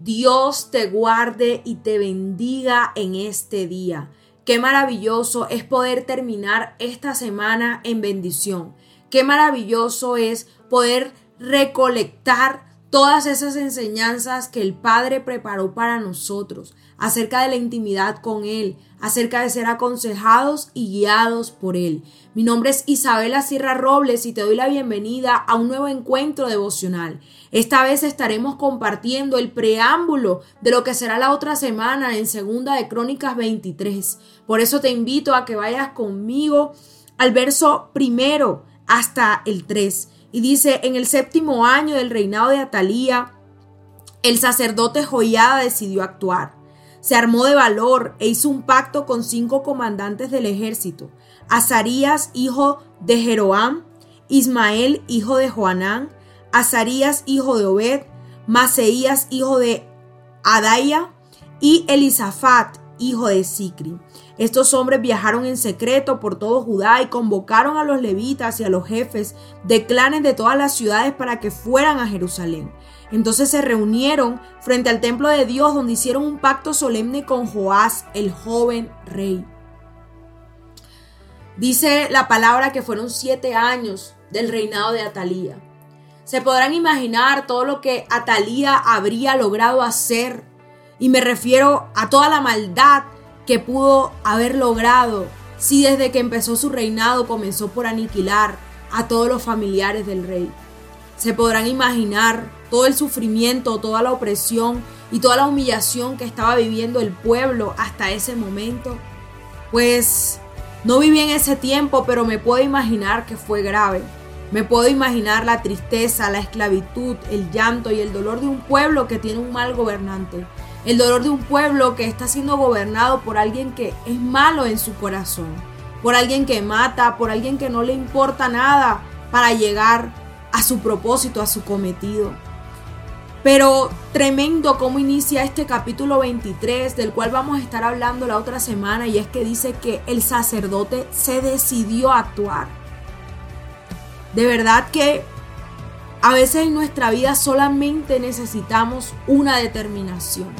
Dios te guarde y te bendiga en este día. Qué maravilloso es poder terminar esta semana en bendición. Qué maravilloso es poder recolectar todas esas enseñanzas que el Padre preparó para nosotros acerca de la intimidad con Él, acerca de ser aconsejados y guiados por Él. Mi nombre es Isabela Sierra Robles y te doy la bienvenida a un nuevo encuentro devocional. Esta vez estaremos compartiendo el preámbulo de lo que será la otra semana en Segunda de Crónicas 23. Por eso te invito a que vayas conmigo al verso primero hasta el 3. Y dice, en el séptimo año del reinado de Atalía, el sacerdote Joiada decidió actuar. Se armó de valor e hizo un pacto con cinco comandantes del ejército. Azarías, hijo de Jeroam, Ismael, hijo de Joanán, Azarías, hijo de Obed, Maseías, hijo de Adaya, y Elisafat, hijo de Sicri. Estos hombres viajaron en secreto por todo Judá y convocaron a los levitas y a los jefes de clanes de todas las ciudades para que fueran a Jerusalén. Entonces se reunieron frente al templo de Dios donde hicieron un pacto solemne con Joás, el joven rey. Dice la palabra que fueron siete años del reinado de Atalía. Se podrán imaginar todo lo que Atalía habría logrado hacer. Y me refiero a toda la maldad que pudo haber logrado si desde que empezó su reinado comenzó por aniquilar a todos los familiares del rey. Se podrán imaginar todo el sufrimiento, toda la opresión y toda la humillación que estaba viviendo el pueblo hasta ese momento. Pues no viví en ese tiempo, pero me puedo imaginar que fue grave. Me puedo imaginar la tristeza, la esclavitud, el llanto y el dolor de un pueblo que tiene un mal gobernante el dolor de un pueblo que está siendo gobernado por alguien que es malo en su corazón, por alguien que mata, por alguien que no le importa nada para llegar a su propósito, a su cometido. Pero tremendo cómo inicia este capítulo 23, del cual vamos a estar hablando la otra semana, y es que dice que el sacerdote se decidió a actuar. De verdad que a veces en nuestra vida solamente necesitamos una determinación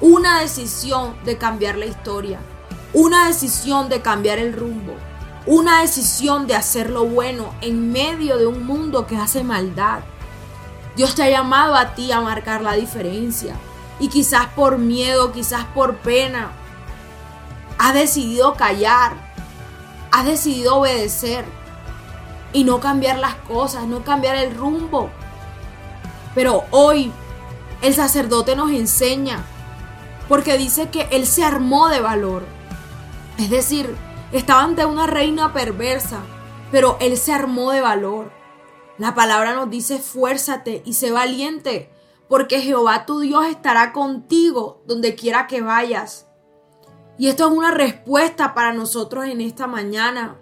una decisión de cambiar la historia, una decisión de cambiar el rumbo, una decisión de hacer lo bueno en medio de un mundo que hace maldad. Dios te ha llamado a ti a marcar la diferencia y quizás por miedo, quizás por pena, has decidido callar, has decidido obedecer y no cambiar las cosas, no cambiar el rumbo. Pero hoy el sacerdote nos enseña porque dice que él se armó de valor. Es decir, estaba ante una reina perversa, pero él se armó de valor. La palabra nos dice, fuérzate y sé valiente, porque Jehová tu Dios estará contigo donde quiera que vayas. Y esto es una respuesta para nosotros en esta mañana,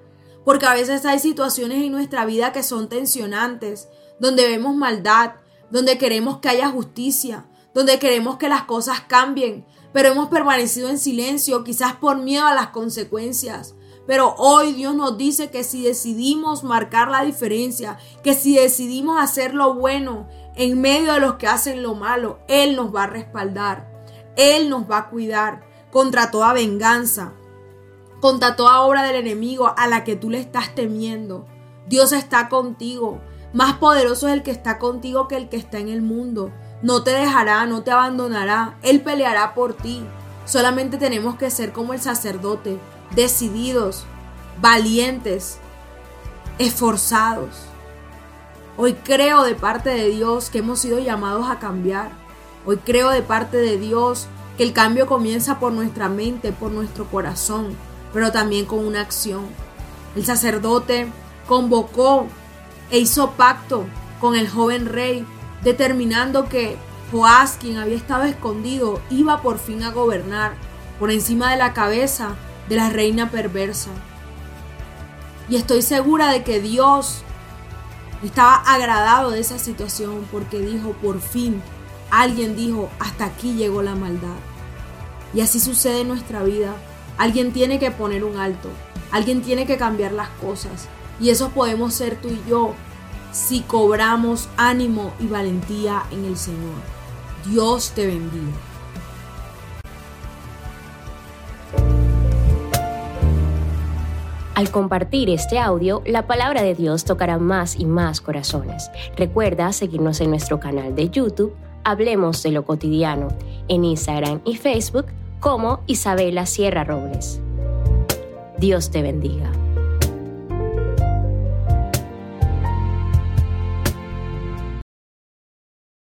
porque a veces hay situaciones en nuestra vida que son tensionantes, donde vemos maldad, donde queremos que haya justicia, donde queremos que las cosas cambien, pero hemos permanecido en silencio, quizás por miedo a las consecuencias. Pero hoy Dios nos dice que si decidimos marcar la diferencia, que si decidimos hacer lo bueno en medio de los que hacen lo malo, Él nos va a respaldar, Él nos va a cuidar contra toda venganza, contra toda obra del enemigo a la que tú le estás temiendo. Dios está contigo. Más poderoso es el que está contigo que el que está en el mundo. No te dejará, no te abandonará. Él peleará por ti. Solamente tenemos que ser como el sacerdote, decididos, valientes, esforzados. Hoy creo de parte de Dios que hemos sido llamados a cambiar. Hoy creo de parte de Dios que el cambio comienza por nuestra mente, por nuestro corazón, pero también con una acción. El sacerdote convocó e hizo pacto con el joven rey determinando que Joás, quien había estado escondido, iba por fin a gobernar por encima de la cabeza de la reina perversa. Y estoy segura de que Dios estaba agradado de esa situación porque dijo, por fin, alguien dijo, hasta aquí llegó la maldad. Y así sucede en nuestra vida. Alguien tiene que poner un alto, alguien tiene que cambiar las cosas. Y eso podemos ser tú y yo si cobramos ánimo y valentía en el Señor. Dios te bendiga. Al compartir este audio, la palabra de Dios tocará más y más corazones. Recuerda seguirnos en nuestro canal de YouTube, Hablemos de lo cotidiano, en Instagram y Facebook como Isabela Sierra Robles. Dios te bendiga.